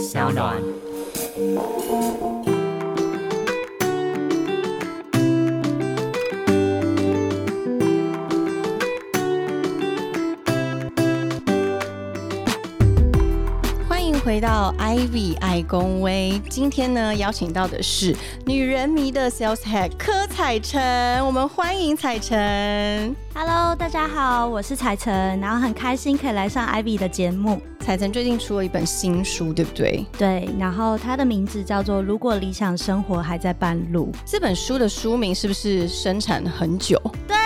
小暖。回到 Ivy 爱公威。今天呢，邀请到的是女人迷的 Sales Head 柯彩晨，我们欢迎彩晨。Hello，大家好，我是彩晨，然后很开心可以来上 Ivy 的节目。彩晨最近出了一本新书，对不对？对，然后它的名字叫做《如果理想生活还在半路》。这本书的书名是不是生产很久？对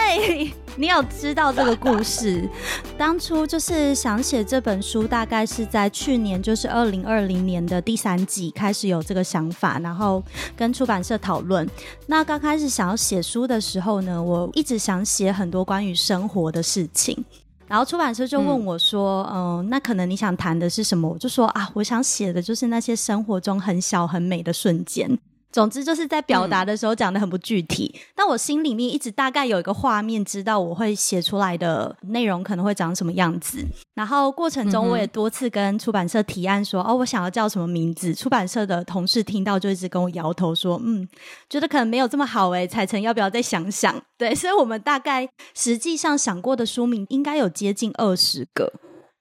你有知道这个故事？当初就是想写这本书，大概是在去年，就是二零二零年的第三季开始有这个想法，然后跟出版社讨论。那刚开始想要写书的时候呢，我一直想写很多关于生活的事情。然后出版社就问我说：“嗯、那可能你想谈的是什么？”我就说：“啊，我想写的就是那些生活中很小很美的瞬间。”总之就是在表达的时候讲的很不具体，但我心里面一直大概有一个画面，知道我会写出来的内容可能会长什么样子。然后过程中我也多次跟出版社提案说：“哦，我想要叫什么名字？”出版社的同事听到就一直跟我摇头说：“嗯，觉得可能没有这么好诶，彩晨要不要再想想？”对，所以我们大概实际上想过的书名应该有接近二十个。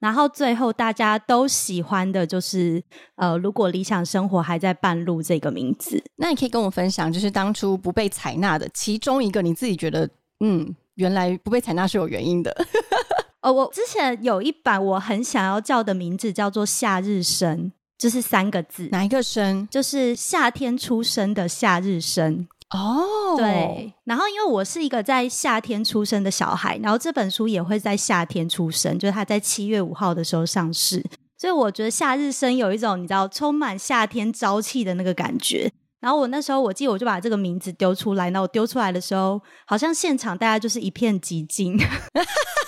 然后最后大家都喜欢的就是呃，如果理想生活还在半路这个名字。那你可以跟我分享，就是当初不被采纳的其中一个，你自己觉得，嗯，原来不被采纳是有原因的。哦，我之前有一版我很想要叫的名字叫做《夏日生》，就是三个字，哪一个生？就是夏天出生的夏日生。哦，对，然后因为我是一个在夏天出生的小孩，然后这本书也会在夏天出生，就是它在七月五号的时候上市，所以我觉得夏日生有一种你知道充满夏天朝气的那个感觉。然后我那时候我记得我就把这个名字丢出来，那我丢出来的时候，好像现场大家就是一片寂静，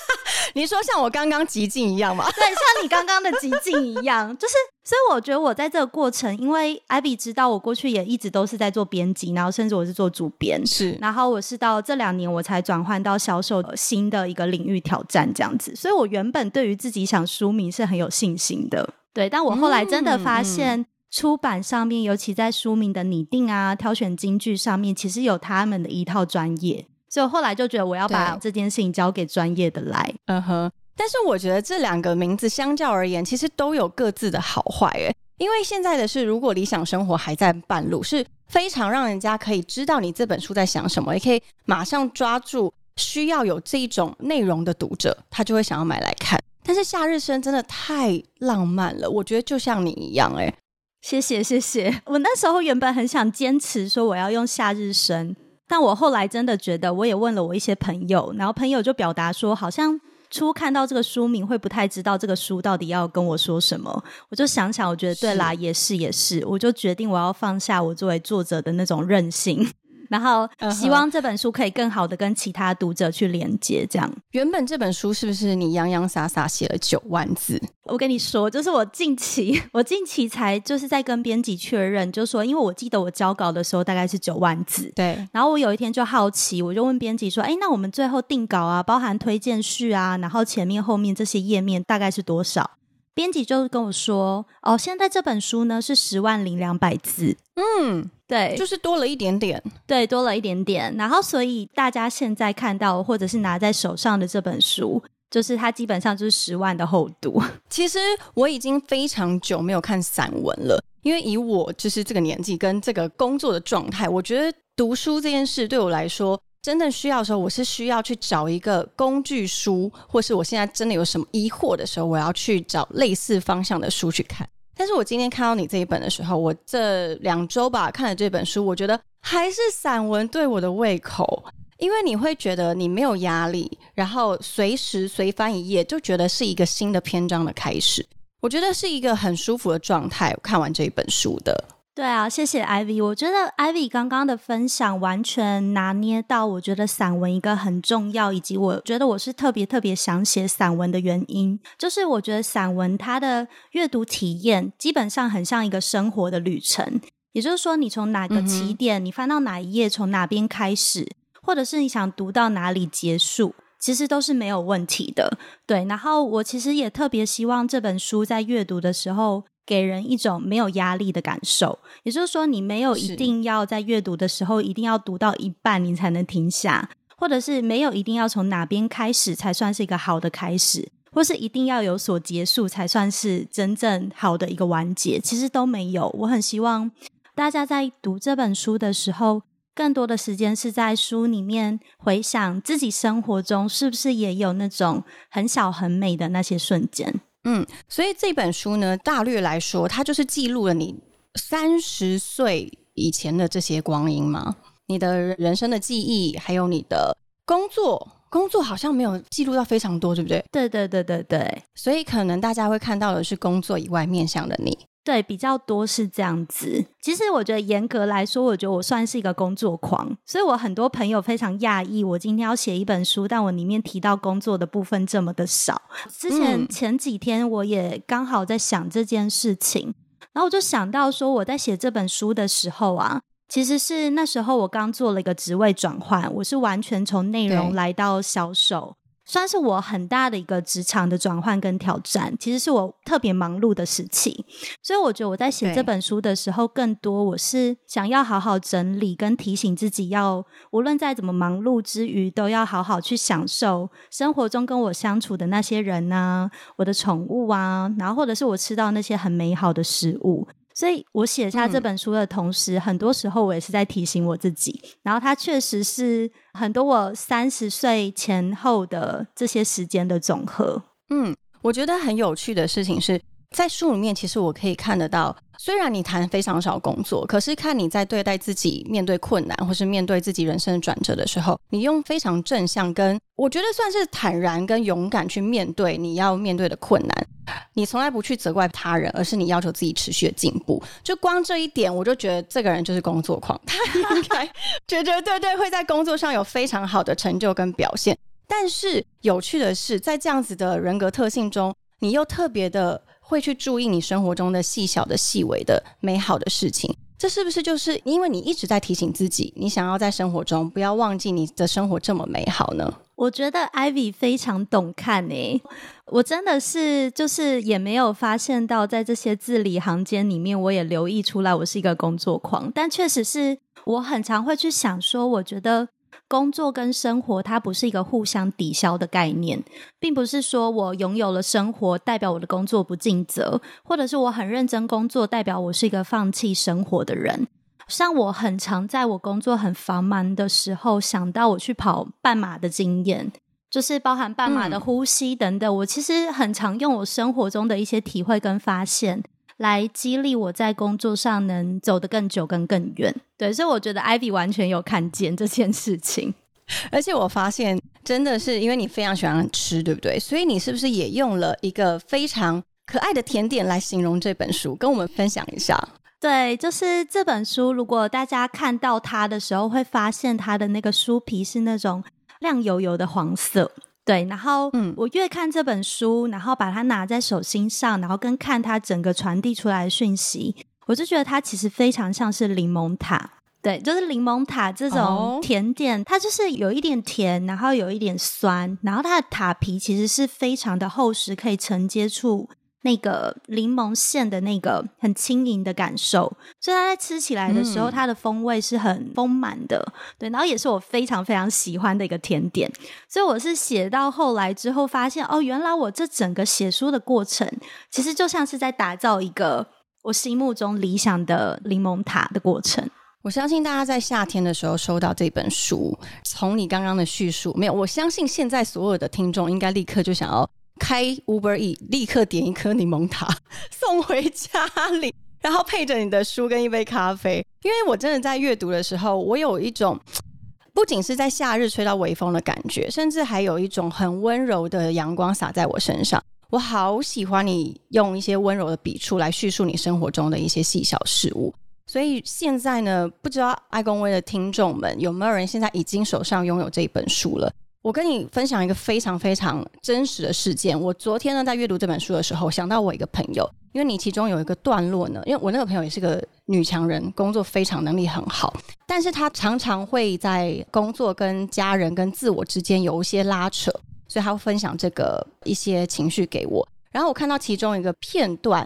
你说像我刚刚极尽一样吗？对像你刚刚的极尽一样，就是。所以我觉得我在这个过程，因为艾比知道我过去也一直都是在做编辑，然后甚至我是做主编，是，然后我是到这两年我才转换到销售呃新的一个领域挑战这样子，所以我原本对于自己想书名是很有信心的，对，但我后来真的发现出版上面，尤其在书名的拟定啊、挑选金句上面，其实有他们的一套专业，所以后来就觉得我要把这件事情交给专业的来。嗯哼。但是我觉得这两个名字相较而言，其实都有各自的好坏诶。因为现在的是，如果理想生活还在半路，是非常让人家可以知道你这本书在想什么，也可以马上抓住需要有这一种内容的读者，他就会想要买来看。但是夏日生真的太浪漫了，我觉得就像你一样、欸，哎，谢谢谢谢。我那时候原本很想坚持说我要用夏日生，但我后来真的觉得，我也问了我一些朋友，然后朋友就表达说，好像初看到这个书名会不太知道这个书到底要跟我说什么。我就想想，我觉得对啦，也是也是，我就决定我要放下我作为作者的那种任性。然后希望这本书可以更好的跟其他读者去连接，这样。原本这本书是不是你洋洋洒洒写了九万字？我跟你说，就是我近期，我近期才就是在跟编辑确认，就说，因为我记得我交稿的时候大概是九万字，对，然后我有一天就好奇，我就问编辑说：“哎，那我们最后定稿啊，包含推荐序啊，然后前面后面这些页面大概是多少？”编辑就跟我说：“哦，现在这本书呢是十万零两百字，嗯，对，就是多了一点点。对，多了一点点。然后所以大家现在看到或者是拿在手上的这本书，就是它基本上就是十万的厚度。其实我已经非常久没有看散文了，因为以我就是这个年纪跟这个工作的状态，我觉得读书这件事对我来说，真的需要的时候，我是需要去找一个工具书，或是我现在真的有什么疑惑的时候，我要去找类似方向的书去看。但是我今天看到你这一本的时候，我这两周吧看了这本书，我觉得还是散文对我的胃口。因为你会觉得你没有压力，然后随时随翻一页就觉得是一个新的篇章的开始。我觉得是一个很舒服的状态。看完这一本书的，对啊，谢谢 Ivy。我觉得 Ivy 刚刚的分享完全拿捏到，我觉得散文一个很重要，以及我觉得我是特别特别想写散文的原因，就是我觉得散文它的阅读体验基本上很像一个生活的旅程。也就是说，你从哪个起点，你翻到哪一页，从哪边开始，或者是你想读到哪里结束，其实都是没有问题的。对，然后我其实也特别希望这本书在阅读的时候，给人一种没有压力的感受。也就是说，你没有一定要在阅读的时候一定要读到一半你才能停下，或者是没有一定要从哪边开始才算是一个好的开始，或是一定要有所结束才算是真正好的一个完结。其实都没有。我很希望大家在读这本书的时候。更多的时间是在书里面回想自己生活中是不是也有那种很小很美的那些瞬间。嗯，所以这本书呢，大略来说，它就是记录了你三十岁以前的这些光阴嘛？你的人生的记忆，还有你的工作，工作好像没有记录到非常多，对不对？对对对对对。所以可能大家会看到的是工作以外面向的你。对，比较多是这样子。其实我觉得严格来说，我觉得我算是一个工作狂，所以我很多朋友非常讶异，我今天要写一本书，但我里面提到工作的部分这么的少。之前前几天我也刚好在想这件事情，然后我就想到说，我在写这本书的时候啊，其实是那时候我刚做了一个职位转换，我是完全从内容来到销售。算是我很大的一个职场的转换跟挑战，其实是我特别忙碌的时期，所以我觉得我在写这本书的时候，更多我是想要好好整理跟提醒自己，要无论在怎么忙碌之余，都要好好去享受生活中跟我相处的那些人啊，我的宠物啊，然后或者是我吃到那些很美好的食物。所以我写下这本书的同时，很多时候我也是在提醒我自己。然后它确实是很多我三十岁前后的这些时间的总和。嗯，我觉得很有趣的事情是在书里面，其实我可以看得到。虽然你谈非常少工作，可是看你在对待自己面对困难，或是面对自己人生的转折的时候，你用非常正向，跟我觉得算是坦然跟勇敢去面对你要面对的困难。你从来不去责怪他人，而是你要求自己持续的进步。就光这一点，我就觉得这个人就是工作狂，他应该绝绝对对会在工作上有非常好的成就跟表现。但是有趣的是，在这样子的人格特性中，你又特别的。会去注意你生活中的细小的、细微的、美好的事情，这是不是就是因为你一直在提醒自己，你想要在生活中不要忘记你的生活这么美好呢？我觉得 Ivy 非常懂看诶，我真的是就是也没有发现到在这些字里行间里面，我也留意出来我是一个工作狂，但确实是我很常会去想说，我觉得。工作跟生活，它不是一个互相抵消的概念，并不是说我拥有了生活，代表我的工作不尽责，或者是我很认真工作，代表我是一个放弃生活的人。像我很常在我工作很繁忙的时候，想到我去跑半马的经验，就是包含半马的呼吸等等。我其实很常用我生活中的一些体会跟发现。来激励我在工作上能走得更久、跟更远。对，所以我觉得 Ivy 完全有看见这件事情。而且我发现，真的是因为你非常喜欢吃，对不对？所以你是不是也用了一个非常可爱的甜点来形容这本书，跟我们分享一下？对，就是这本书，如果大家看到它的时候，会发现它的那个书皮是那种亮油油的黄色。对，然后我越看这本书，然后把它拿在手心上，然后跟看它整个传递出来的讯息，我就觉得它其实非常像是柠檬塔。对，就是柠檬塔这种甜点，它就是有一点甜，然后有一点酸，然后它的塔皮其实是非常的厚实，可以承接住。那个柠檬馅的那个很轻盈的感受，所以它在吃起来的时候，它的风味是很丰满的，对，然后也是我非常非常喜欢的一个甜点。所以我是写到后来之后，发现哦，原来我这整个写书的过程，其实就像是在打造一个我心目中理想的柠檬塔的过程。我相信大家在夏天的时候收到这本书，从你刚刚的叙述，没有，我相信现在所有的听众应该立刻就想要。开 Uber E，立刻点一颗柠檬塔 送回家里，然后配着你的书跟一杯咖啡。因为我真的在阅读的时候，我有一种 不仅是在夏日吹到微风的感觉，甚至还有一种很温柔的阳光洒在我身上。我好喜欢你用一些温柔的笔触来叙述你生活中的一些细小事物。所以现在呢，不知道爱公威的听众们有没有人现在已经手上拥有这一本书了？我跟你分享一个非常非常真实的事件。我昨天呢在阅读这本书的时候，想到我一个朋友，因为你其中有一个段落呢，因为我那个朋友也是个女强人，工作非常能力很好，但是她常常会在工作跟家人跟自我之间有一些拉扯，所以她会分享这个一些情绪给我。然后我看到其中一个片段，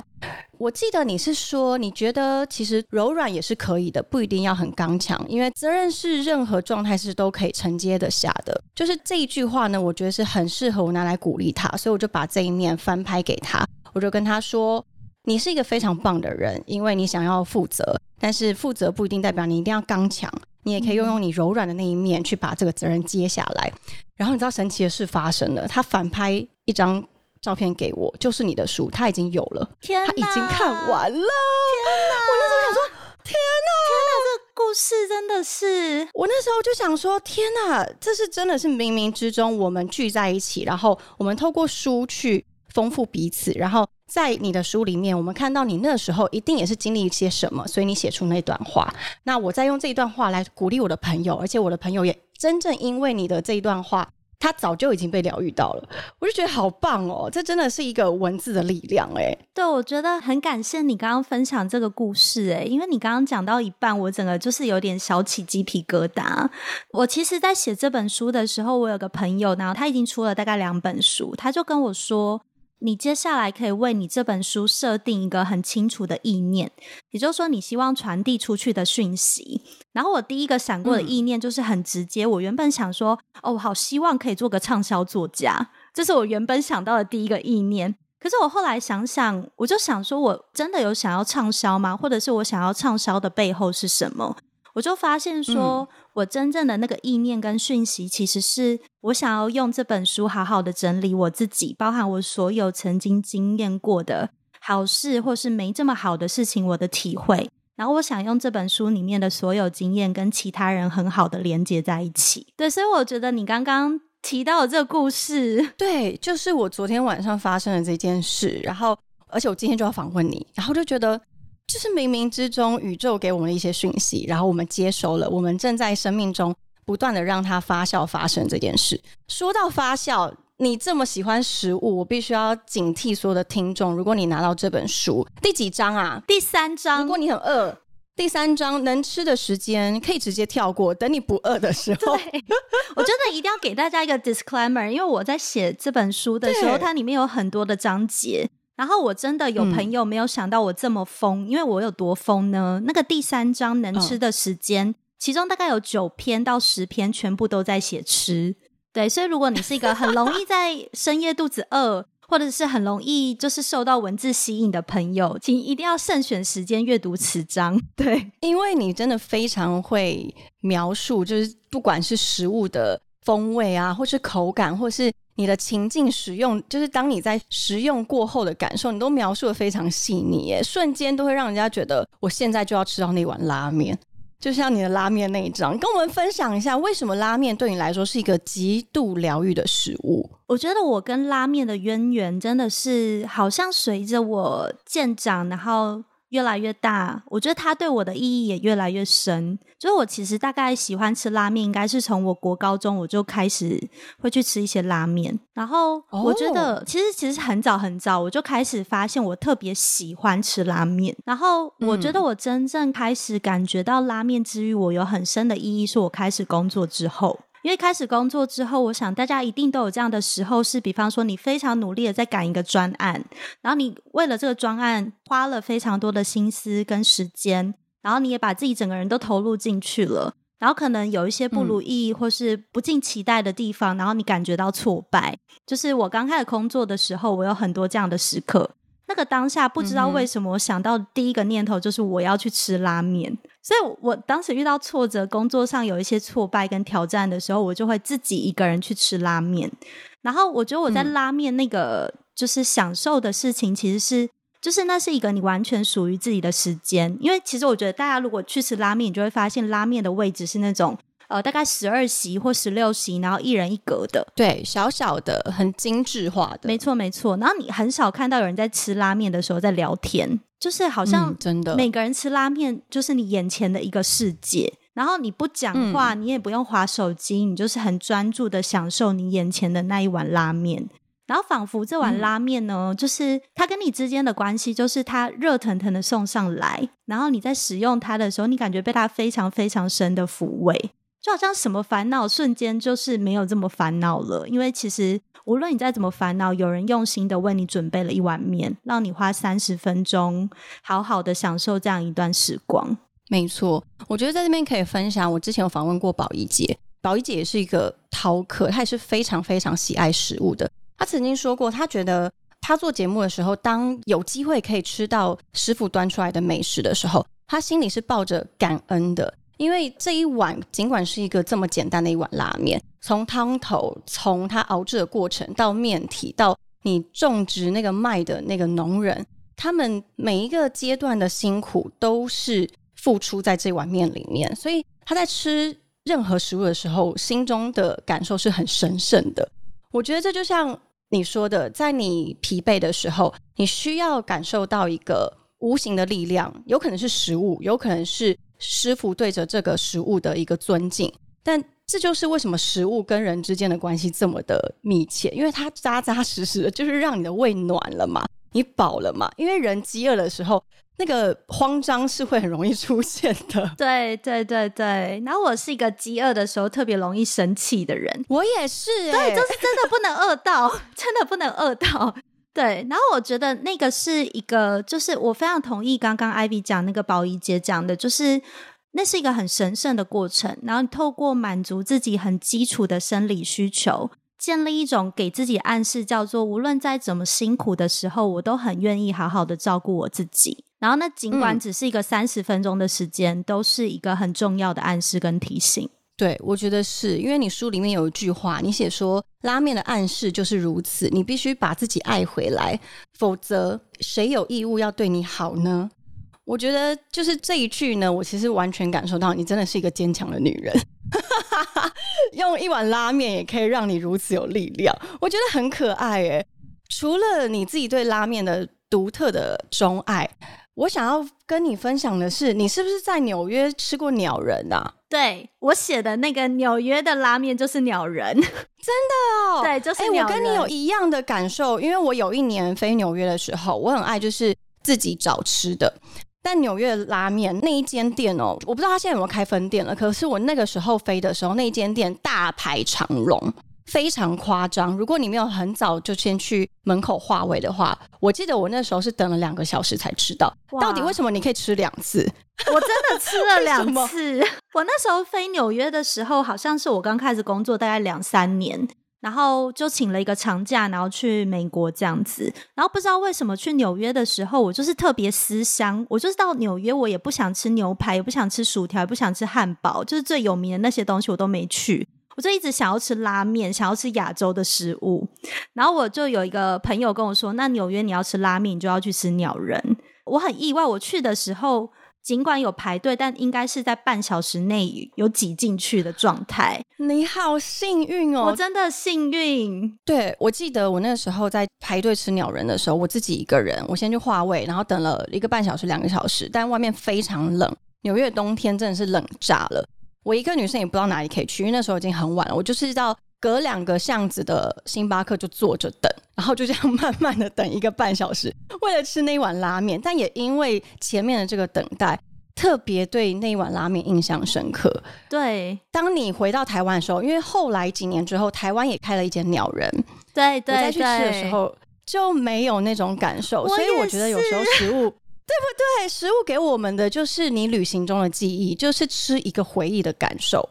我记得你是说，你觉得其实柔软也是可以的，不一定要很刚强，因为责任是任何状态是都可以承接得下的。就是这一句话呢，我觉得是很适合我拿来鼓励他，所以我就把这一面翻拍给他，我就跟他说：“你是一个非常棒的人，因为你想要负责，但是负责不一定代表你一定要刚强，你也可以用用你柔软的那一面去把这个责任接下来。”然后你知道神奇的事发生了，他反拍一张。照片给我，就是你的书，他已经有了，天他已经看完了。天哪！我那时候想说，天哪，天哪，这故事真的是……我那时候就想说，天哪，这是真的是冥冥之中我们聚在一起，然后我们透过书去丰富彼此，然后在你的书里面，我们看到你那时候一定也是经历一些什么，所以你写出那段话。那我再用这一段话来鼓励我的朋友，而且我的朋友也真正因为你的这一段话。他早就已经被疗愈到了，我就觉得好棒哦！这真的是一个文字的力量哎。对，我觉得很感谢你刚刚分享这个故事哎，因为你刚刚讲到一半，我整个就是有点小起鸡皮疙瘩。我其实，在写这本书的时候，我有个朋友，然后他已经出了大概两本书，他就跟我说。你接下来可以为你这本书设定一个很清楚的意念，也就是说，你希望传递出去的讯息。然后我第一个闪过的意念就是很直接，我原本想说，哦，好希望可以做个畅销作家，这是我原本想到的第一个意念。可是我后来想想，我就想说，我真的有想要畅销吗？或者是我想要畅销的背后是什么？我就发现说，我真正的那个意念跟讯息，其实是我想要用这本书好好的整理我自己，包含我所有曾经经验过的好事或是没这么好的事情，我的体会。然后我想用这本书里面的所有经验，跟其他人很好的连接在一起。对，所以我觉得你刚刚提到的这个故事，对，就是我昨天晚上发生的这件事。然后，而且我今天就要访问你，然后就觉得。就是冥冥之中，宇宙给我们的一些讯息，然后我们接收了。我们正在生命中不断的让它发酵发生这件事。说到发酵，你这么喜欢食物，我必须要警惕所有的听众。如果你拿到这本书第几章啊？第三章。如果你很饿，第三章能吃的时间可以直接跳过，等你不饿的时候。对，我真的一定要给大家一个 disclaimer，因为我在写这本书的时候，它里面有很多的章节。然后我真的有朋友没有想到我这么疯，因为我有多疯呢？那个第三章能吃的时间，其中大概有九篇到十篇，全部都在写吃。对，所以如果你是一个很容易在深夜肚子饿，或者是很容易就是受到文字吸引的朋友，请一定要慎选时间阅读此章。对，因为你真的非常会描述，就是不管是食物的风味啊，或是口感，或是。你的情境使用，就是当你在食用过后的感受，你都描述的非常细腻，耶，瞬间都会让人家觉得我现在就要吃到那碗拉面。就像你的拉面那一张，跟我们分享一下，为什么拉面对你来说是一个极度疗愈的食物？我觉得我跟拉面的渊源真的是好像随着我渐长，然后。越来越大，我觉得它对我的意义也越来越深。就是我其实大概喜欢吃拉面，应该是从我国高中我就开始会去吃一些拉面。然后我觉得其实其实很早很早我就开始发现我特别喜欢吃拉面。然后我觉得我真正开始感觉到拉面之于我有很深的意义，是我开始工作之后。因为开始工作之后，我想大家一定都有这样的时候，是比方说你非常努力的在赶一个专案，然后你为了这个专案花了非常多的心思跟时间，然后你也把自己整个人都投入进去了，然后可能有一些不如意或是不尽期待的地方，然后你感觉到挫败。就是我刚开始工作的时候，我有很多这样的时刻。那个当下不知道为什么，我想到第一个念头就是我要去吃拉面。所以我当时遇到挫折，工作上有一些挫败跟挑战的时候，我就会自己一个人去吃拉面。然后我觉得我在拉面那个就是享受的事情，其实是就是那是一个你完全属于自己的时间。因为其实我觉得大家如果去吃拉面，你就会发现拉面的位置是那种。呃，大概十二席或十六席，然后一人一格的，对，小小的，很精致化的，没错没错。然后你很少看到有人在吃拉面的时候在聊天，就是好像真的。每个人吃拉面就是你眼前的一个世界，然后你不讲话，你也不用划手机，你就是很专注的享受你眼前的那一碗拉面，然后仿佛这碗拉面呢，就是它跟你之间的关系，就是它热腾腾的送上来，然后你在使用它的时候，你感觉被它非常非常深的抚慰。就好像什么烦恼瞬间就是没有这么烦恼了。因为其实无论你再怎么烦恼，有人用心的为你准备了一碗面，让你花三十分钟好好的享受这样一段时光。没错，我觉得在这边可以分享，我之前有访问过宝仪姐，宝仪姐也是一个饕客，她也是非常非常喜爱食物的。她曾经说过，她觉得她做节目的时候，当有机会可以吃到师傅端出来的美食的时候，她心里是抱着感恩的，因为这一碗尽管是一个这么简单的一碗拉面，从汤头，从它熬制的过程，到面体，到你种植那个麦的那个农人，他们每一个阶段的辛苦都是。付出在这碗面里面，所以他在吃任何食物的时候，心中的感受是很神圣的。我觉得这就像你说的，在你疲惫的时候，你需要感受到一个无形的力量，有可能是食物，有可能是师傅对着这个食物的一个尊敬。但这就是为什么食物跟人之间的关系这么的密切，因为它扎扎实实的，就是让你的胃暖了嘛，你饱了嘛。因为人饥饿的时候。那个慌张是会很容易出现的，对对对对。然后我是一个饥饿的时候特别容易生气的人，我也是，对，就是真的不能饿到，真的不能饿到。对，然后我觉得那个是一个，就是我非常同意刚刚 Ivy 讲那个宝仪姐讲的，就是那是一个很神圣的过程，然后透过满足自己很基础的生理需求。建立一种给自己暗示，叫做无论在怎么辛苦的时候，我都很愿意好好的照顾我自己。然后，那尽管只是一个三十分钟的时间，都是一个很重要的暗示跟提醒。对，我觉得是因为你书里面有一句话，你写说拉面的暗示就是如此，你必须把自己爱回来，否则谁有义务要对你好呢？我觉得就是这一句呢，我其实完全感受到你真的是一个坚强的女人。用一碗拉面也可以让你如此有力量，我觉得很可爱诶。除了你自己对拉面的独特的钟爱，我想要跟你分享的是，你是不是在纽约吃过鸟人啊？对我写的那个纽约的拉面就是鸟人，真的哦。对，就是我跟你有一样的感受，因为我有一年飞纽约的时候，我很爱就是自己找吃的。但纽约拉面那一间店哦，我不知道他现在有没有开分店了。可是我那个时候飞的时候，那一间店大排长龙，非常夸张。如果你没有很早就先去门口化位的话，我记得我那时候是等了两个小时才知道。到底为什么你可以吃两次？我真的吃了两次。我那时候飞纽约的时候，好像是我刚开始工作大概两三年。然后就请了一个长假，然后去美国这样子。然后不知道为什么去纽约的时候，我就是特别思乡。我就是到纽约，我也不想吃牛排，也不想吃薯条，也不想吃汉堡，就是最有名的那些东西我都没去。我就一直想要吃拉面，想要吃亚洲的食物。然后我就有一个朋友跟我说：“那纽约你要吃拉面，你就要去吃鸟人。”我很意外，我去的时候。尽管有排队，但应该是在半小时内有挤进去的状态。你好幸运哦！我真的幸运。对，我记得我那时候在排队吃鸟人的时候，我自己一个人，我先去划位，然后等了一个半小时、两个小时，但外面非常冷。纽约冬天真的是冷炸了。我一个女生也不知道哪里可以去，因为那时候已经很晚了。我就是到隔两个巷子的星巴克就坐着等，然后就这样慢慢的等一个半小时，为了吃那一碗拉面。但也因为前面的这个等待，特别对那一碗拉面印象深刻。对，当你回到台湾的时候，因为后来几年之后，台湾也开了一间鸟人，对对，再去吃的时候就没有那种感受。所以我觉得有时候食物，对不对？食物给我们的就是你旅行中的记忆，就是吃一个回忆的感受。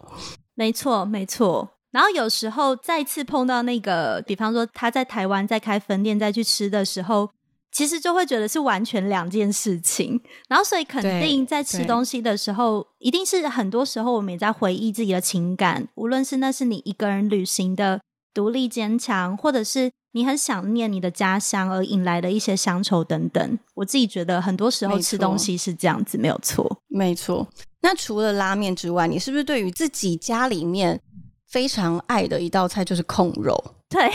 没错，没错。然后有时候再次碰到那个，比方说他在台湾在开分店再去吃的时候，其实就会觉得是完全两件事情。然后所以肯定在吃东西的时候，一定是很多时候我们也在回忆自己的情感，无论是那是你一个人旅行的独立坚强，或者是你很想念你的家乡而引来的一些乡愁等等。我自己觉得很多时候吃东西是这样子，没有错，没错。那除了拉面之外，你是不是对于自己家里面？非常爱的一道菜就是控肉。对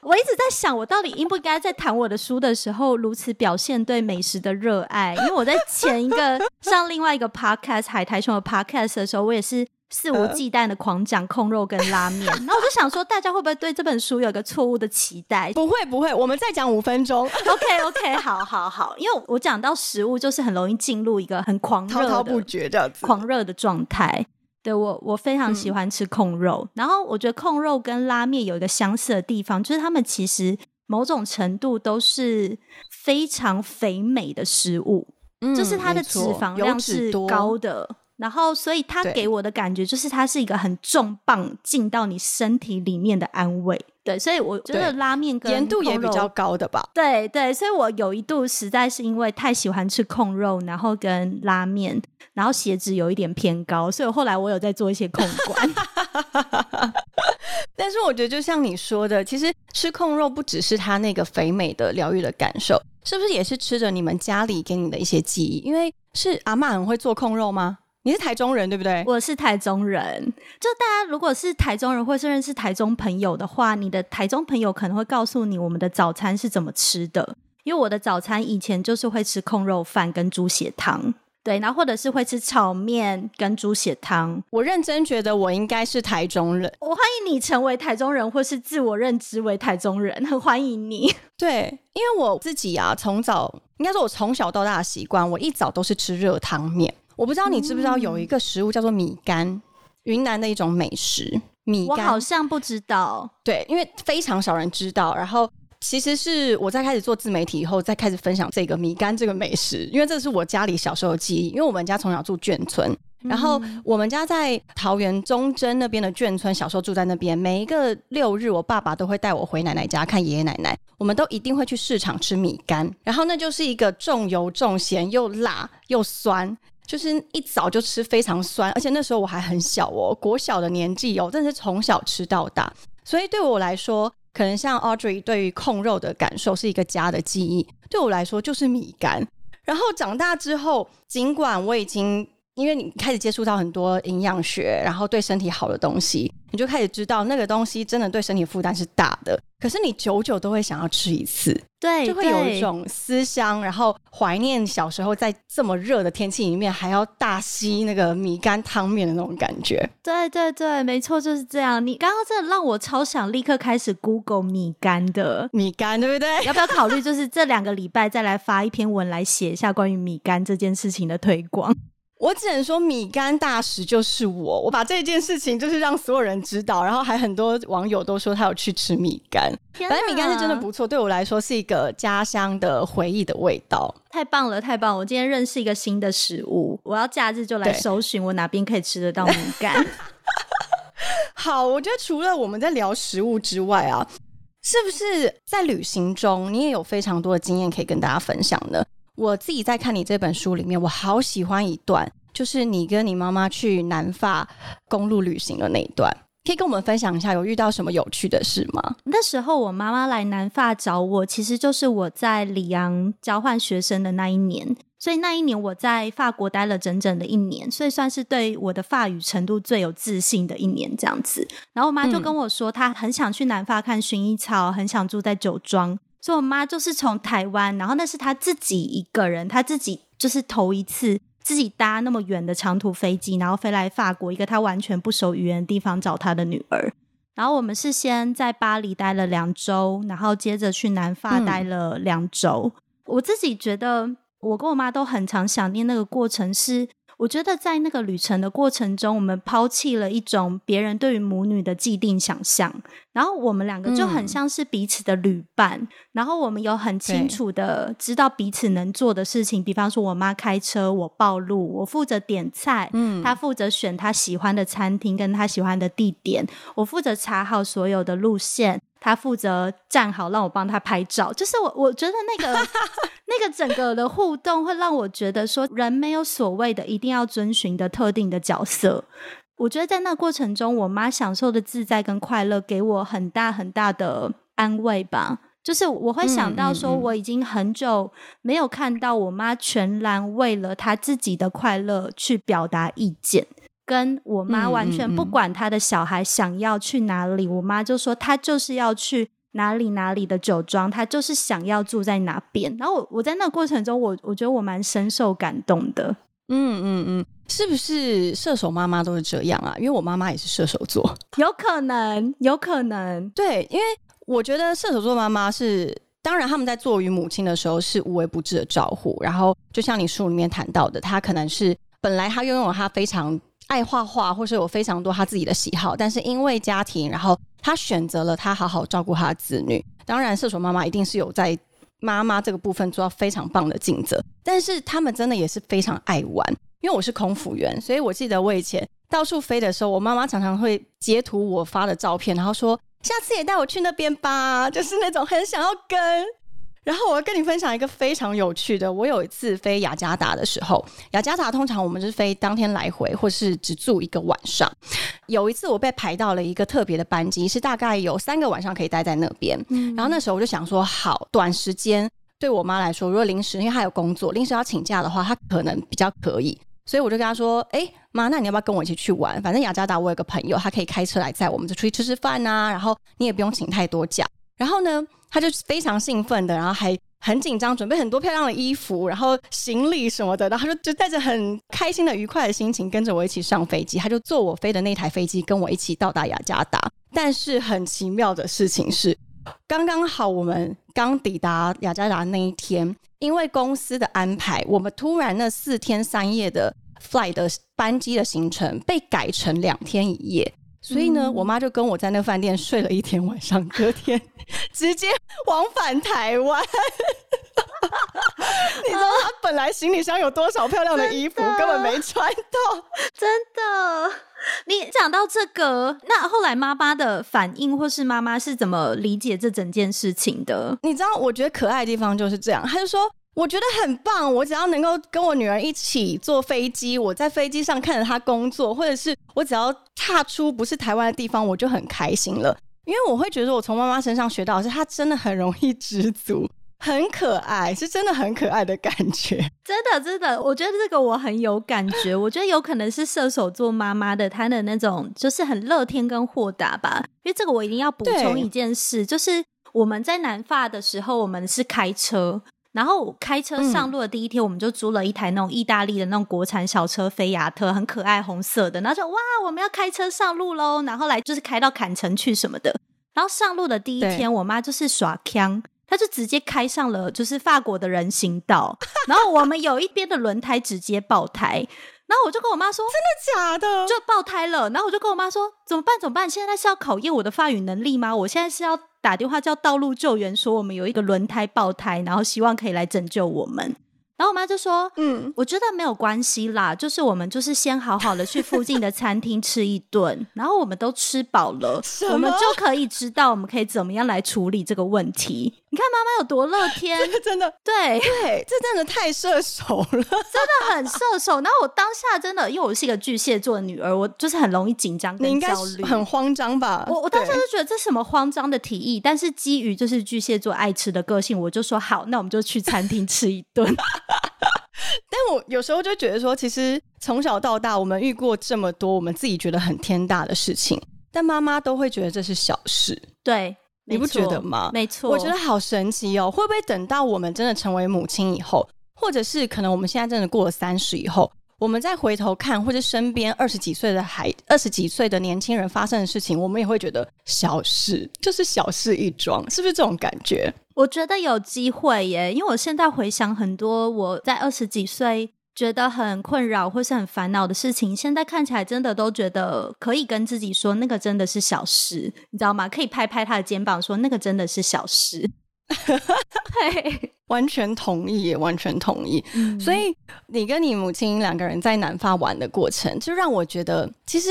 我一直在想，我到底应不应该在谈我的书的时候如此表现对美食的热爱？因为我在前一个 上另外一个 podcast 海苔熊的 podcast 的时候，我也是肆无忌惮的狂讲控肉跟拉面。那我就想说，大家会不会对这本书有一个错误的期待？不会不会，我们再讲五分钟。OK OK，好好好，因为我讲到食物，就是很容易进入一个很狂热、滔滔不绝这样子狂热的状态。对我，我非常喜欢吃控肉。然后我觉得控肉跟拉面有一个相似的地方，就是他们其实某种程度都是非常肥美的食物，就是它的脂肪量是高的。然后，所以他给我的感觉就是它是一个很重磅进到你身体里面的安慰。对，所以我觉得拉面跟盐度也比较高的吧。对对，所以我有一度实在是因为太喜欢吃控肉，然后跟拉面，然后血脂有一点偏高，所以后来我有在做一些控管。但是我觉得，就像你说的，其实吃控肉不只是它那个肥美的疗愈的感受，是不是也是吃着你们家里给你的一些记忆？因为是阿妈很会做控肉吗？你是台中人对不对？我是台中人。就大家如果是台中人，或是认识台中朋友的话，你的台中朋友可能会告诉你我们的早餐是怎么吃的。因为我的早餐以前就是会吃控肉饭跟猪血汤，对，然后或者是会吃炒面跟猪血汤。我认真觉得我应该是台中人。我欢迎你成为台中人，或是自我认知为台中人，很 欢迎你。对，因为我自己啊，从早应该说我从小到大的习惯，我一早都是吃热汤面。我不知道你知不知道有一个食物叫做米干，云南的一种美食。米干，我好像不知道。对，因为非常少人知道。然后其实是我在开始做自媒体以后，再开始分享这个米干这个美食，因为这是我家里小时候的记忆。因为我们家从小住眷村，然后我们家在桃园中贞那边的眷村，小时候住在那边。每一个六日，我爸爸都会带我回奶奶家看爷爷奶奶，我们都一定会去市场吃米干。然后那就是一个重油重咸又辣又酸。就是一早就吃非常酸，而且那时候我还很小哦，国小的年纪哦，真的是从小吃到大，所以对我来说，可能像 Audrey 对于控肉的感受是一个家的记忆，对我来说就是米干。然后长大之后，尽管我已经因为你开始接触到很多营养学，然后对身体好的东西，你就开始知道那个东西真的对身体负担是大的。可是你久久都会想要吃一次，对，就会有一种思乡，然后怀念小时候在这么热的天气里面还要大吸那个米干汤面的那种感觉。对对对，没错，就是这样。你刚刚真的让我超想立刻开始 Google 米干的米干，对不对？要不要考虑就是这两个礼拜再来发一篇文来写一下关于米干这件事情的推广？我只能说，米干大使就是我。我把这件事情就是让所有人知道，然后还很多网友都说他有去吃米干。反正米干是真的不错，对我来说是一个家乡的回忆的味道。太棒了，太棒！我今天认识一个新的食物，我要假日就来搜寻我哪边可以吃得到米干。好，我觉得除了我们在聊食物之外啊，是不是在旅行中你也有非常多的经验可以跟大家分享呢？我自己在看你这本书里面，我好喜欢一段，就是你跟你妈妈去南法公路旅行的那一段，可以跟我们分享一下，有遇到什么有趣的事吗？那时候我妈妈来南法找我，其实就是我在里昂交换学生的那一年，所以那一年我在法国待了整整的一年，所以算是对我的法语程度最有自信的一年这样子。然后我妈就跟我说，她很想去南法看薰衣草，很想住在酒庄。所以我妈就是从台湾，然后那是她自己一个人，她自己就是头一次自己搭那么远的长途飞机，然后飞来法国一个她完全不熟语言的地方找她的女儿。然后我们是先在巴黎待了两周，然后接着去南法待了两周。我自己觉得，我跟我妈都很常想念那个过程是。我觉得在那个旅程的过程中，我们抛弃了一种别人对于母女的既定想象，然后我们两个就很像是彼此的旅伴，然后我们有很清楚的知道彼此能做的事情，比方说我妈开车，我暴露，我负责点菜，嗯，她负责选她喜欢的餐厅跟她喜欢的地点，我负责查好所有的路线。他负责站好，让我帮他拍照。就是我，我觉得那个 那个整个的互动，会让我觉得说，人没有所谓的一定要遵循的特定的角色。我觉得在那过程中，我妈享受的自在跟快乐，给我很大很大的安慰吧。就是我会想到说，我已经很久没有看到我妈全然为了她自己的快乐去表达意见。跟我妈完全不管她的小孩想要去哪里，我妈就说她就是要去哪里哪里的酒庄，她就是想要住在哪边。然后我我在那个过程中，我我觉得我蛮深受感动的。嗯嗯嗯，是不是射手妈妈都是这样啊？因为我妈妈也是射手座，有可能，有可能。对，因为我觉得射手座妈妈是，当然他们在做于母亲的时候是无微不至的照顾，然后就像你书里面谈到的，她可能是本来她拥有她非常。爱画画，或是有非常多他自己的喜好，但是因为家庭，然后他选择了他好好照顾他的子女。当然，射手妈妈一定是有在妈妈这个部分做到非常棒的尽责，但是他们真的也是非常爱玩。因为我是空服员，所以我记得我以前到处飞的时候，我妈妈常常会截图我发的照片，然后说下次也带我去那边吧，就是那种很想要跟。然后我要跟你分享一个非常有趣的，我有一次飞雅加达的时候，雅加达通常我们是飞当天来回，或是只住一个晚上。有一次我被排到了一个特别的班机，是大概有三个晚上可以待在那边。然后那时候我就想说，好，短时间对我妈来说，如果临时因为她有工作，临时要请假的话，她可能比较可以。所以我就跟她说，哎，妈，那你要不要跟我一起去玩？反正雅加达我有个朋友，他可以开车来载我们，就出去吃吃饭呐。然后你也不用请太多假。然后呢？他就非常兴奋的，然后还很紧张，准备很多漂亮的衣服，然后行李什么的，然后他就就带着很开心的、愉快的心情跟着我一起上飞机。他就坐我飞的那台飞机，跟我一起到达雅加达。但是很奇妙的事情是，刚刚好我们刚抵达雅加达那一天，因为公司的安排，我们突然那四天三夜的 fly 的班机的行程被改成两天一夜。所以呢，我妈就跟我在那饭店睡了一天晚上，隔天 直接往返台湾。你知道她本来行李箱有多少漂亮的衣服，根本没穿到。真的，你讲到这个，那后来妈妈的反应，或是妈妈是怎么理解这整件事情的？你知道，我觉得可爱的地方就是这样，她就说。我觉得很棒，我只要能够跟我女儿一起坐飞机，我在飞机上看着她工作，或者是我只要踏出不是台湾的地方，我就很开心了。因为我会觉得我从妈妈身上学到的是，她真的很容易知足，很可爱，是真的很可爱的感觉。真的，真的，我觉得这个我很有感觉。我觉得有可能是射手座妈妈的她的那种，就是很乐天跟豁达吧。因为这个我一定要补充一件事，就是我们在南发的时候，我们是开车。然后开车上路的第一天，我们就租了一台那种意大利的那种国产小车菲亚特，很可爱，红色的。然后就哇，我们要开车上路喽！然后来就是开到坎城去什么的。然后上路的第一天，我妈就是耍腔，她就直接开上了就是法国的人行道。然后我们有一边的轮胎直接爆胎。然后我就跟我妈说：“真的假的？就爆胎了。”然后我就跟我妈说：“怎么办？怎么办？现在是要考验我的法语能力吗？我现在是要打电话叫道路救援，说我们有一个轮胎爆胎，然后希望可以来拯救我们。”然后我妈就说：“嗯，我觉得没有关系啦，就是我们就是先好好的去附近的餐厅吃一顿，然后我们都吃饱了，我们就可以知道我们可以怎么样来处理这个问题。你看妈妈有多乐天，真的，对对，这真的太射手了，真的很射手。然后我当下真的，因为我是一个巨蟹座的女儿，我就是很容易紧张跟焦虑，很慌张吧？我我当时就觉得这什么慌张的提议，但是基于就是巨蟹座爱吃的个性，我就说好，那我们就去餐厅吃一顿。但我有时候就觉得说，其实从小到大，我们遇过这么多我们自己觉得很天大的事情，但妈妈都会觉得这是小事。对，你不觉得吗？没错，我觉得好神奇哦。会不会等到我们真的成为母亲以后，或者是可能我们现在真的过了三十以后，我们再回头看，或者身边二十几岁的孩、二十几岁的年轻人发生的事情，我们也会觉得小事，就是小事一桩，是不是这种感觉？我觉得有机会耶，因为我现在回想很多我在二十几岁觉得很困扰或是很烦恼的事情，现在看起来真的都觉得可以跟自己说，那个真的是小事，你知道吗？可以拍拍他的肩膀说，那个真的是小事。对，完全同意，完全同意。所以你跟你母亲两个人在南发玩的过程，就让我觉得其实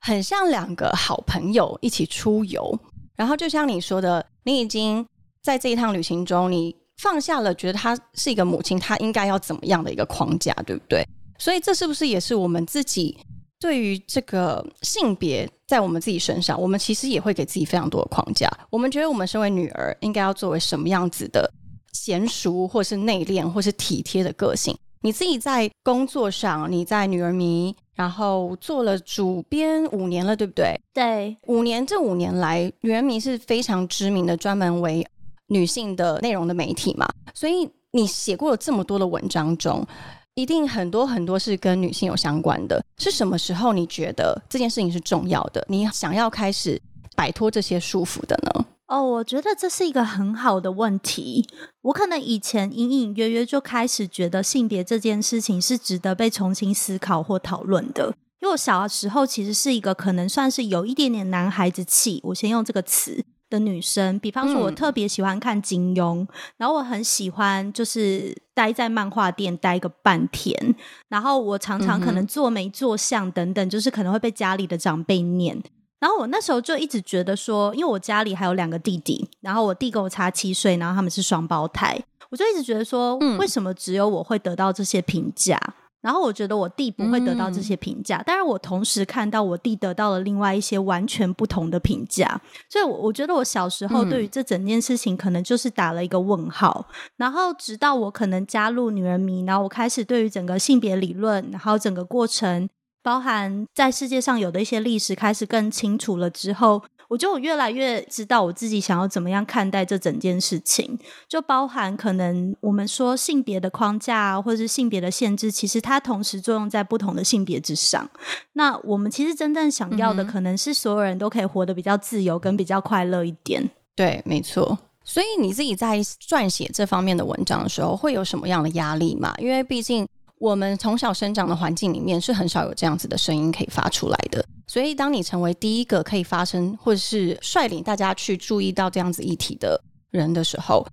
很像两个好朋友一起出游。然后就像你说的，你已经。在这一趟旅行中，你放下了觉得她是一个母亲，她应该要怎么样的一个框架，对不对？所以这是不是也是我们自己对于这个性别在我们自己身上，我们其实也会给自己非常多的框架。我们觉得我们身为女儿，应该要作为什么样子的娴熟，或是内敛，或是体贴的个性？你自己在工作上，你在女儿迷，然后做了主编五年了，对不对？对，五年这五年来，女儿迷是非常知名的，专门为女性的内容的媒体嘛，所以你写过了这么多的文章中，一定很多很多是跟女性有相关的。是什么时候你觉得这件事情是重要的？你想要开始摆脱这些束缚的呢？哦，我觉得这是一个很好的问题。我可能以前隐隐约约就开始觉得性别这件事情是值得被重新思考或讨论的。因为我小的时候其实是一个可能算是有一点点男孩子气，我先用这个词的女生。比方说，我特别喜欢看金庸，然后我很喜欢就是待在漫画店待个半天，然后我常常可能做没做相等等，就是可能会被家里的长辈念。然后我那时候就一直觉得说，因为我家里还有两个弟弟，然后我弟跟我差七岁，然后他们是双胞胎，我就一直觉得说，为什么只有我会得到这些评价？然后我觉得我弟不会得到这些评价，但是我同时看到我弟得到了另外一些完全不同的评价，所以，我我觉得我小时候对于这整件事情可能就是打了一个问号。然后直到我可能加入女人迷，然后我开始对于整个性别理论，然后整个过程。包含在世界上有的一些历史开始更清楚了之后，我觉得我越来越知道我自己想要怎么样看待这整件事情。就包含可能我们说性别的框架或者是性别的限制，其实它同时作用在不同的性别之上。那我们其实真正想要的，可能是所有人都可以活得比较自由跟比较快乐一点。对，没错。所以你自己在撰写这方面的文章的时候，会有什么样的压力吗？因为毕竟。我们从小生长的环境里面是很少有这样子的声音可以发出来的，所以当你成为第一个可以发声或者是率领大家去注意到这样子议题的人的时候，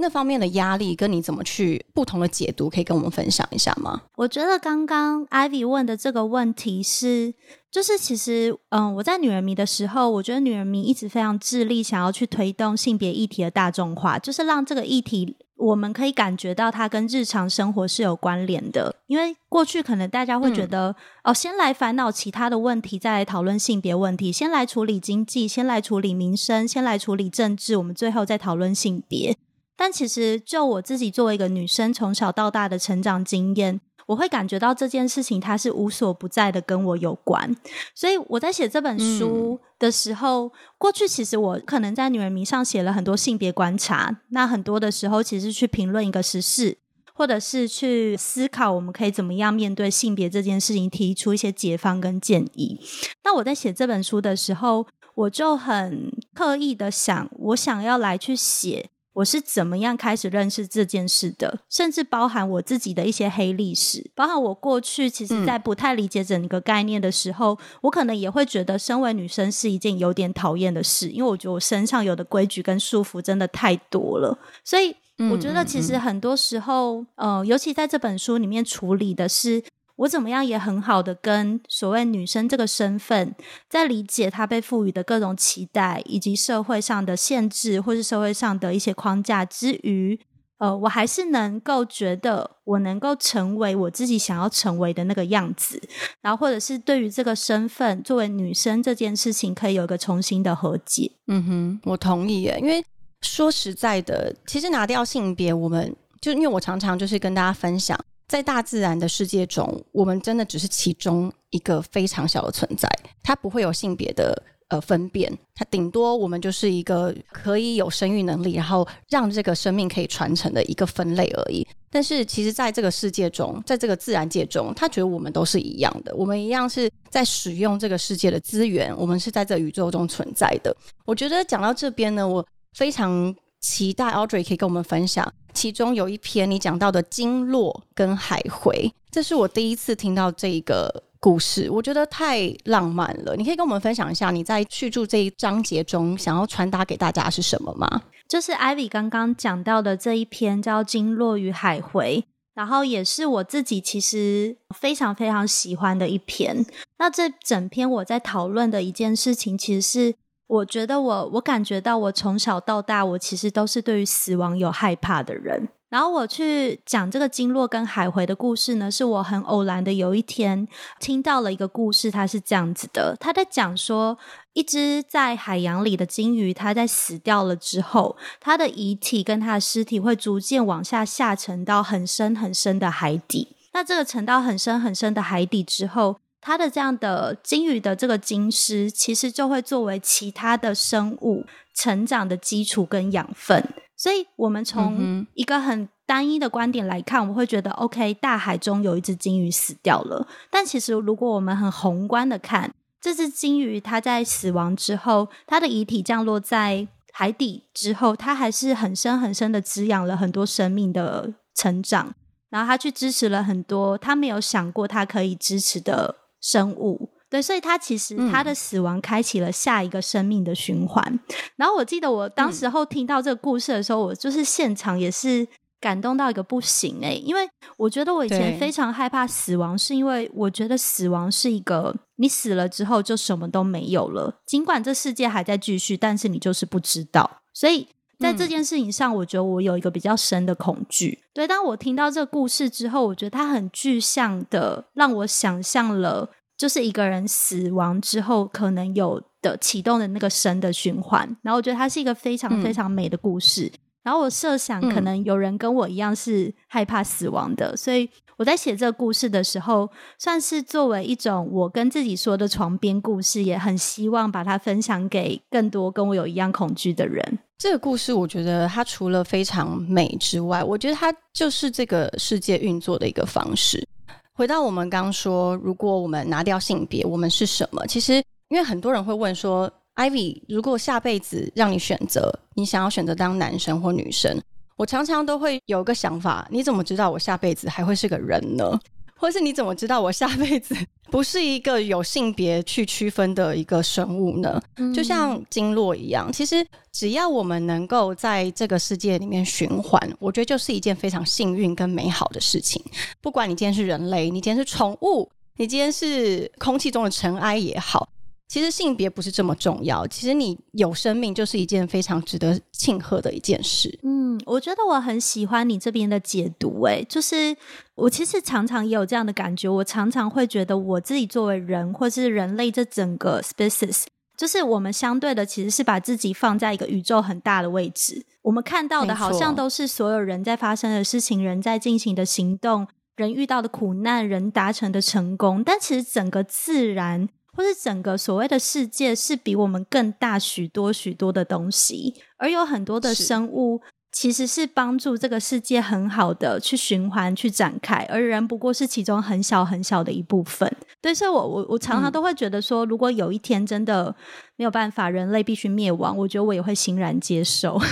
那方面的压力跟你怎么去不同的解读，可以跟我们分享一下吗？我觉得刚刚 Ivy 问的这个问题是，就是其实，嗯，我在女人迷的时候，我觉得女人迷一直非常致力想要去推动性别议题的大众化，就是让这个议题。我们可以感觉到它跟日常生活是有关联的，因为过去可能大家会觉得，哦，先来烦恼其他的问题，再来讨论性别问题；先来处理经济，先来处理民生，先来处理政治，我们最后再讨论性别。但其实，就我自己作为一个女生，从小到大的成长经验。我会感觉到这件事情它是无所不在的，跟我有关。所以我在写这本书的时候，过去其实我可能在女人迷上写了很多性别观察。那很多的时候，其实去评论一个时事，或者是去思考我们可以怎么样面对性别这件事情，提出一些解方跟建议。那我在写这本书的时候，我就很刻意的想，我想要来去写。我是怎么样开始认识这件事的？甚至包含我自己的一些黑历史，包含我过去其实，在不太理解整个概念的时候，我可能也会觉得，身为女生是一件有点讨厌的事，因为我觉得我身上有的规矩跟束缚真的太多了。所以，我觉得其实很多时候，呃，尤其在这本书里面处理的是。我怎么样也很好的跟所谓女生这个身份，在理解她被赋予的各种期待，以及社会上的限制，或是社会上的一些框架之余，呃，我还是能够觉得我能够成为我自己想要成为的那个样子，然后或者是对于这个身份作为女生这件事情，可以有一个重新的和解。嗯哼，我同意耶，因为说实在的，其实拿掉性别，我们就因为我常常就是跟大家分享。在大自然的世界中，我们真的只是其中一个非常小的存在，它不会有性别的呃分辨，它顶多我们就是一个可以有生育能力，然后让这个生命可以传承的一个分类而已。但是，其实在这个世界中，在这个自然界中，他觉得我们都是一样的，我们一样是在使用这个世界的资源，我们是在这宇宙中存在的。我觉得讲到这边呢，我非常。期待 Audrey 可以跟我们分享，其中有一篇你讲到的经络跟海回，这是我第一次听到这一个故事，我觉得太浪漫了。你可以跟我们分享一下你在叙述这一章节中想要传达给大家是什么吗？就是 Ivy 刚刚讲到的这一篇叫《经络与海回》，然后也是我自己其实非常非常喜欢的一篇。那这整篇我在讨论的一件事情，其实是。我觉得我我感觉到我从小到大，我其实都是对于死亡有害怕的人。然后我去讲这个经络跟海回的故事呢，是我很偶然的有一天听到了一个故事，它是这样子的：他在讲说，一只在海洋里的鲸鱼，它在死掉了之后，它的遗体跟它的尸体会逐渐往下下沉到很深很深的海底。那这个沉到很深很深的海底之后，它的这样的鲸鱼的这个鲸尸，其实就会作为其他的生物成长的基础跟养分。所以，我们从一个很单一的观点来看，我们会觉得，OK，大海中有一只鲸鱼死掉了。但其实，如果我们很宏观的看，这只鲸鱼它在死亡之后，它的遗体降落在海底之后，它还是很深很深的滋养了很多生命的成长，然后它去支持了很多他没有想过他可以支持的。生物。对，所以他其实他的死亡开启了下一个生命的循环。然后我记得我当时候听到这个故事的时候，我就是现场也是感动到一个不行哎，因为我觉得我以前非常害怕死亡，是因为我觉得死亡是一个你死了之后就什么都没有了，尽管这世界还在继续，但是你就是不知道。所以在这件事情上，我觉得我有一个比较深的恐惧。对，当我听到这个故事之后，我觉得它很具象的让我想象了。就是一个人死亡之后可能有的启动的那个生的循环，然后我觉得它是一个非常非常美的故事。然后我设想可能有人跟我一样是害怕死亡的，所以我在写这个故事的时候，算是作为一种我跟自己说的床边故事，也很希望把它分享给更多跟我有一样恐惧的人。这个故事我觉得它除了非常美之外，我觉得它就是这个世界运作的一个方式。回到我们刚说，如果我们拿掉性别，我们是什么？其实，因为很多人会问说，Ivy，如果下辈子让你选择，你想要选择当男生或女生？我常常都会有个想法，你怎么知道我下辈子还会是个人呢？或是你怎么知道我下辈子 不是一个有性别去区分的一个生物呢？就像经络一样，其实只要我们能够在这个世界里面循环，我觉得就是一件非常幸运跟美好的事情。不管你今天是人类，你今天是宠物，你今天是空气中的尘埃也好。其实性别不是这么重要，其实你有生命就是一件非常值得庆贺的一件事。嗯，我觉得我很喜欢你这边的解读，诶，就是我其实常常也有这样的感觉，我常常会觉得我自己作为人或是人类这整个 species，就是我们相对的其实是把自己放在一个宇宙很大的位置，我们看到的好像都是所有人在发生的事情，人在进行的行动，人遇到的苦难，人达成的成功，但其实整个自然。或是整个所谓的世界是比我们更大许多许多的东西，而有很多的生物其实是帮助这个世界很好的去循环、去展开，而人不过是其中很小很小的一部分。对，所以我我我常常都会觉得说，如果有一天真的没有办法，人类必须灭亡，我觉得我也会欣然接受。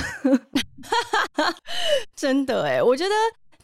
真的哎，我觉得。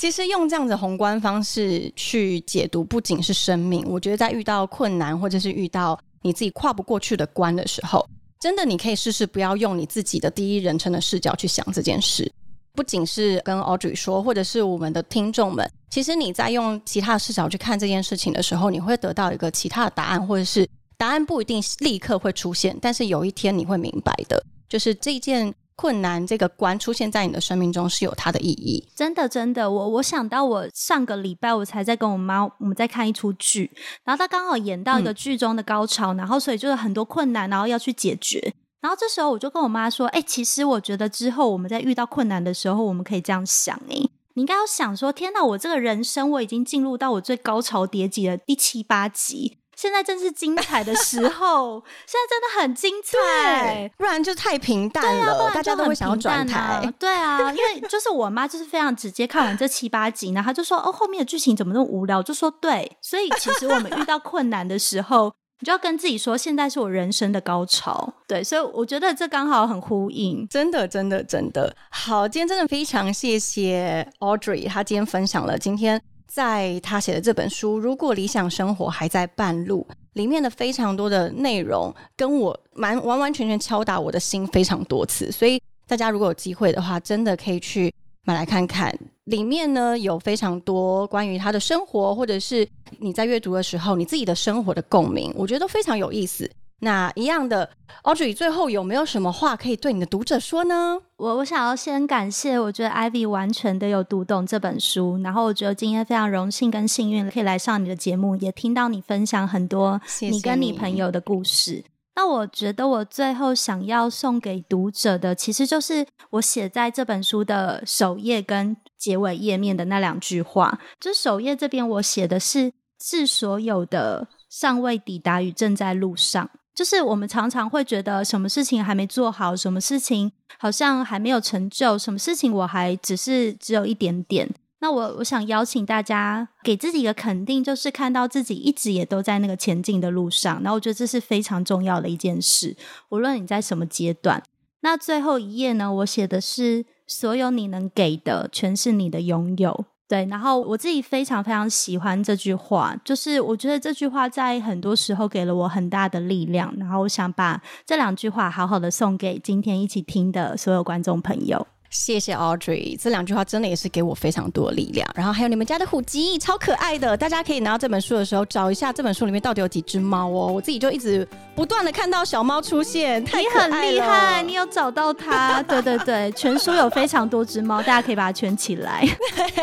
其实用这样子宏观方式去解读，不仅是生命。我觉得在遇到困难或者是遇到你自己跨不过去的关的时候，真的你可以试试不要用你自己的第一人称的视角去想这件事。不仅是跟 Audrey 说，或者是我们的听众们，其实你在用其他的视角去看这件事情的时候，你会得到一个其他的答案，或者是答案不一定立刻会出现，但是有一天你会明白的，就是这件。困难这个关出现在你的生命中是有它的意义，真的真的。我我想到我上个礼拜我才在跟我妈我们在看一出剧，然后她刚好演到一个剧中的高潮，然后所以就是很多困难，然后要去解决。然后这时候我就跟我妈说：“哎，其实我觉得之后我们在遇到困难的时候，我们可以这样想，哎，你应该要想说：天哪，我这个人生我已经进入到我最高潮迭起的第七八集。”现在正是精彩的时 候，现在真的很精彩，不然就太平淡了，大家都会想要转台。对啊，因为就是我妈就是非常直接，看完这七八集，然后她就说：“哦，后面的剧情怎么那么无聊？”就说：“对，所以其实我们遇到困难的时候，你就要跟自己说，现在是我人生的高潮。”对，所以我觉得这刚好很呼应，真的，真的，真的好。今天真的非常谢谢 Audrey，她今天分享了今天。在他写的这本书《如果理想生活还在半路》里面的非常多的内容，跟我蛮完完全全敲打我的心非常多次。所以大家如果有机会的话，真的可以去买来看看。里面呢有非常多关于他的生活，或者是你在阅读的时候你自己的生活的共鸣，我觉得都非常有意思。那一样的，Audrey，最后有没有什么话可以对你的读者说呢？我我想要先感谢，我觉得 Ivy 完全的有读懂这本书，然后我觉得今天非常荣幸跟幸运可以来上你的节目，也听到你分享很多你跟你朋友的故事。那我觉得我最后想要送给读者的，其实就是我写在这本书的首页跟结尾页面的那两句话。就首页这边我写的是：致所有的尚未抵达与正在路上。就是我们常常会觉得什么事情还没做好，什么事情好像还没有成就，什么事情我还只是只有一点点。那我我想邀请大家给自己一个肯定，就是看到自己一直也都在那个前进的路上。那我觉得这是非常重要的一件事，无论你在什么阶段。那最后一页呢，我写的是所有你能给的，全是你的拥有。对，然后我自己非常非常喜欢这句话，就是我觉得这句话在很多时候给了我很大的力量，然后我想把这两句话好好的送给今天一起听的所有观众朋友。谢谢 Audrey，这两句话真的也是给我非常多的力量。然后还有你们家的虎吉，超可爱的，大家可以拿到这本书的时候找一下这本书里面到底有几只猫哦。我自己就一直不断的看到小猫出现，太你很厉害，你有找到它？对对对，全书有非常多只猫，大家可以把它圈起来。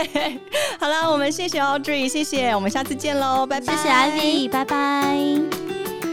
好了，我们谢谢 Audrey，谢谢，我们下次见喽，拜拜。谢谢 Ivy，拜拜。